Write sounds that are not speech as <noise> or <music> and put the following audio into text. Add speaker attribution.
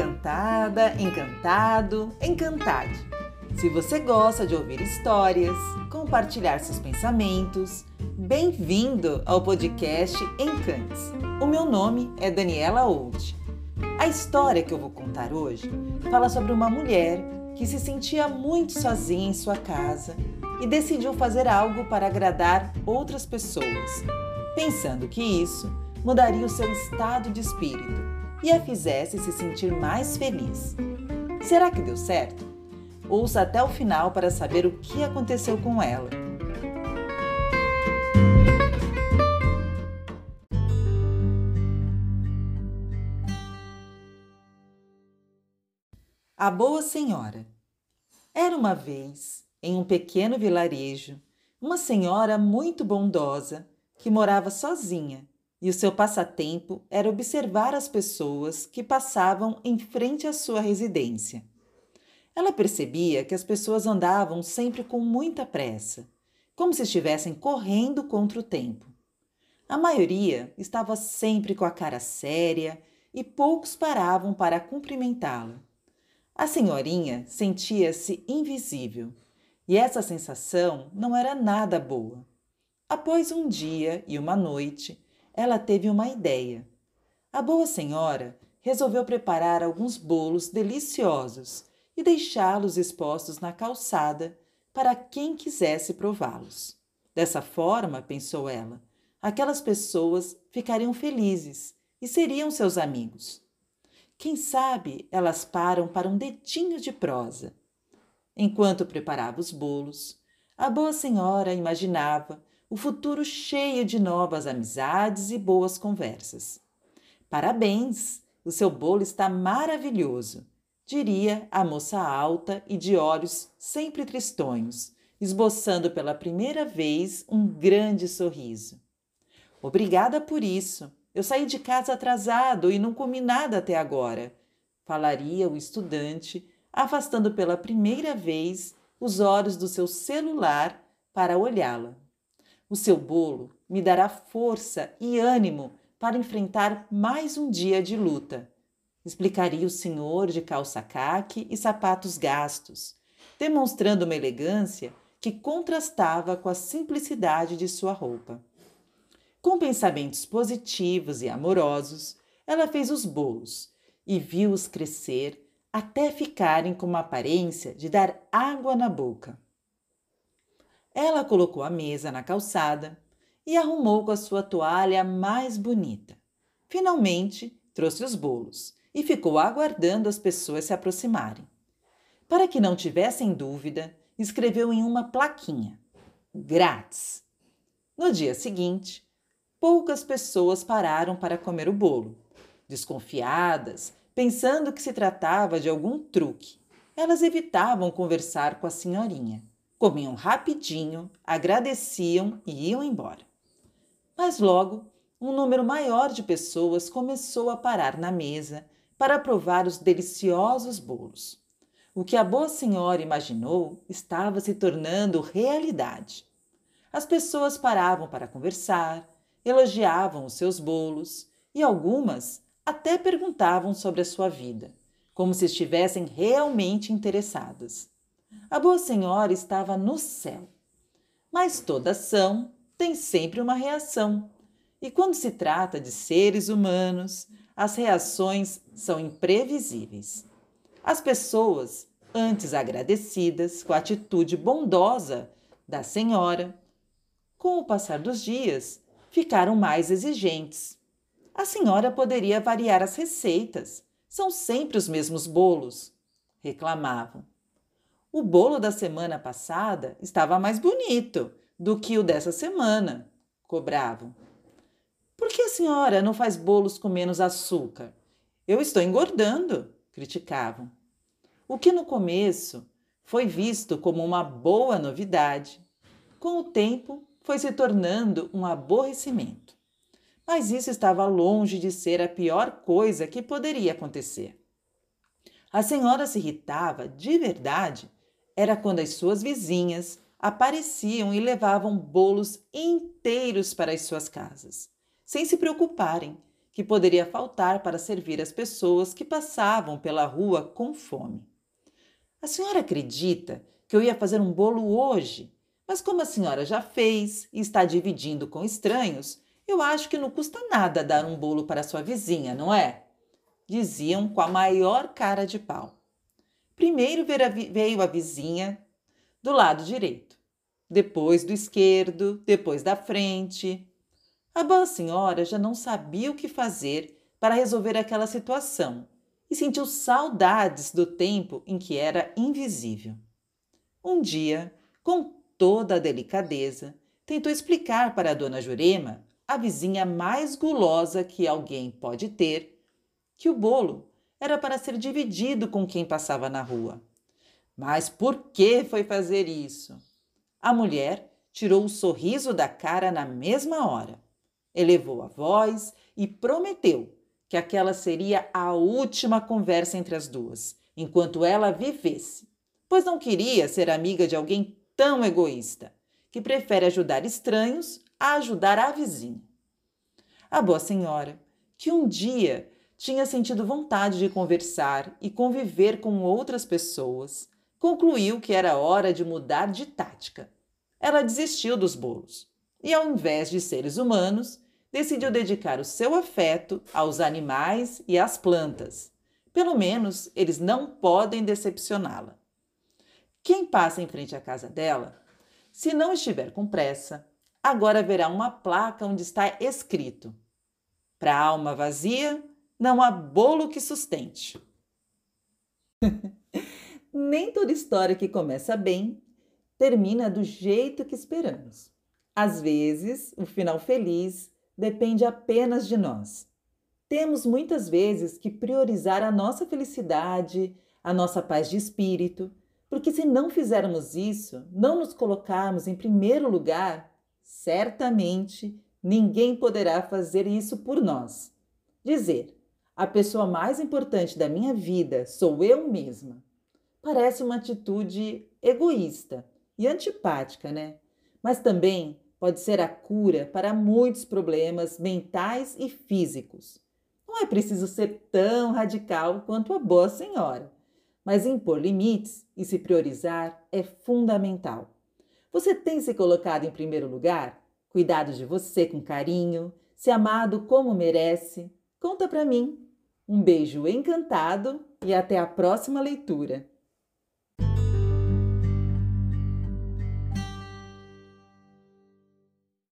Speaker 1: Encantada, encantado, encantade. Se você gosta de ouvir histórias, compartilhar seus pensamentos, bem-vindo ao podcast Encantes. O meu nome é Daniela Old. A história que eu vou contar hoje fala sobre uma mulher que se sentia muito sozinha em sua casa e decidiu fazer algo para agradar outras pessoas, pensando que isso mudaria o seu estado de espírito e a fizesse se sentir mais feliz. Será que deu certo? Ouça até o final para saber o que aconteceu com ela. A Boa Senhora. Era uma vez, em um pequeno vilarejo, uma senhora muito bondosa que morava sozinha e o seu passatempo era observar as pessoas que passavam em frente à sua residência. Ela percebia que as pessoas andavam sempre com muita pressa, como se estivessem correndo contra o tempo. A maioria estava sempre com a cara séria e poucos paravam para cumprimentá-la. A senhorinha sentia-se invisível e essa sensação não era nada boa. Após um dia e uma noite, ela teve uma ideia. A boa senhora resolveu preparar alguns bolos deliciosos e deixá-los expostos na calçada para quem quisesse prová-los. Dessa forma, pensou ela, aquelas pessoas ficariam felizes e seriam seus amigos. Quem sabe elas param para um dedinho de prosa. Enquanto preparava os bolos, a boa senhora imaginava o futuro cheio de novas amizades e boas conversas. Parabéns! O seu bolo está maravilhoso, diria a moça alta e de olhos sempre tristonhos, esboçando pela primeira vez um grande sorriso. Obrigada por isso. Eu saí de casa atrasado e não comi nada até agora, falaria o estudante, afastando pela primeira vez os olhos do seu celular para olhá-la. O seu bolo me dará força e ânimo para enfrentar mais um dia de luta, explicaria o senhor de calça caque e sapatos gastos, demonstrando uma elegância que contrastava com a simplicidade de sua roupa. Com pensamentos positivos e amorosos, ela fez os bolos e viu-os crescer até ficarem com uma aparência de dar água na boca. Ela colocou a mesa na calçada e arrumou com a sua toalha mais bonita. Finalmente, trouxe os bolos e ficou aguardando as pessoas se aproximarem. Para que não tivessem dúvida, escreveu em uma plaquinha: Grátis. No dia seguinte, poucas pessoas pararam para comer o bolo. Desconfiadas, pensando que se tratava de algum truque, elas evitavam conversar com a senhorinha comiam rapidinho, agradeciam e iam embora. Mas logo, um número maior de pessoas começou a parar na mesa para provar os deliciosos bolos. O que a boa senhora imaginou estava se tornando realidade. As pessoas paravam para conversar, elogiavam os seus bolos e algumas até perguntavam sobre a sua vida, como se estivessem realmente interessadas. A Boa Senhora estava no céu. Mas toda ação tem sempre uma reação. E quando se trata de seres humanos, as reações são imprevisíveis. As pessoas, antes agradecidas com a atitude bondosa da senhora, com o passar dos dias, ficaram mais exigentes. A senhora poderia variar as receitas, são sempre os mesmos bolos, reclamavam. O bolo da semana passada estava mais bonito do que o dessa semana, cobravam. Por que a senhora não faz bolos com menos açúcar? Eu estou engordando, criticavam. O que no começo foi visto como uma boa novidade, com o tempo foi se tornando um aborrecimento. Mas isso estava longe de ser a pior coisa que poderia acontecer. A senhora se irritava de verdade era quando as suas vizinhas apareciam e levavam bolos inteiros para as suas casas, sem se preocuparem que poderia faltar para servir as pessoas que passavam pela rua com fome. A senhora acredita que eu ia fazer um bolo hoje? Mas como a senhora já fez e está dividindo com estranhos, eu acho que não custa nada dar um bolo para sua vizinha, não é? Diziam com a maior cara de pau. Primeiro veio a vizinha do lado direito, depois do esquerdo, depois da frente. A boa senhora já não sabia o que fazer para resolver aquela situação e sentiu saudades do tempo em que era invisível. Um dia, com toda a delicadeza, tentou explicar para a dona Jurema, a vizinha mais gulosa que alguém pode ter, que o bolo era para ser dividido com quem passava na rua. Mas por que foi fazer isso? A mulher tirou o sorriso da cara na mesma hora, elevou a voz e prometeu que aquela seria a última conversa entre as duas, enquanto ela vivesse, pois não queria ser amiga de alguém tão egoísta, que prefere ajudar estranhos a ajudar a vizinha. A boa senhora, que um dia tinha sentido vontade de conversar e conviver com outras pessoas, concluiu que era hora de mudar de tática. Ela desistiu dos bolos e, ao invés de seres humanos, decidiu dedicar o seu afeto aos animais e às plantas. Pelo menos eles não podem decepcioná-la. Quem passa em frente à casa dela, se não estiver com pressa, agora verá uma placa onde está escrito: Para alma vazia, não há bolo que sustente. <laughs> Nem toda história que começa bem termina do jeito que esperamos. Às vezes, o final feliz depende apenas de nós. Temos muitas vezes que priorizar a nossa felicidade, a nossa paz de espírito, porque se não fizermos isso, não nos colocarmos em primeiro lugar, certamente ninguém poderá fazer isso por nós. Dizer, a pessoa mais importante da minha vida sou eu mesma. Parece uma atitude egoísta e antipática, né? Mas também pode ser a cura para muitos problemas mentais e físicos. Não é preciso ser tão radical quanto a boa senhora, mas impor limites e se priorizar é fundamental. Você tem se colocado em primeiro lugar? Cuidado de você com carinho, se amado como merece? Conta para mim. Um beijo encantado e até a próxima leitura.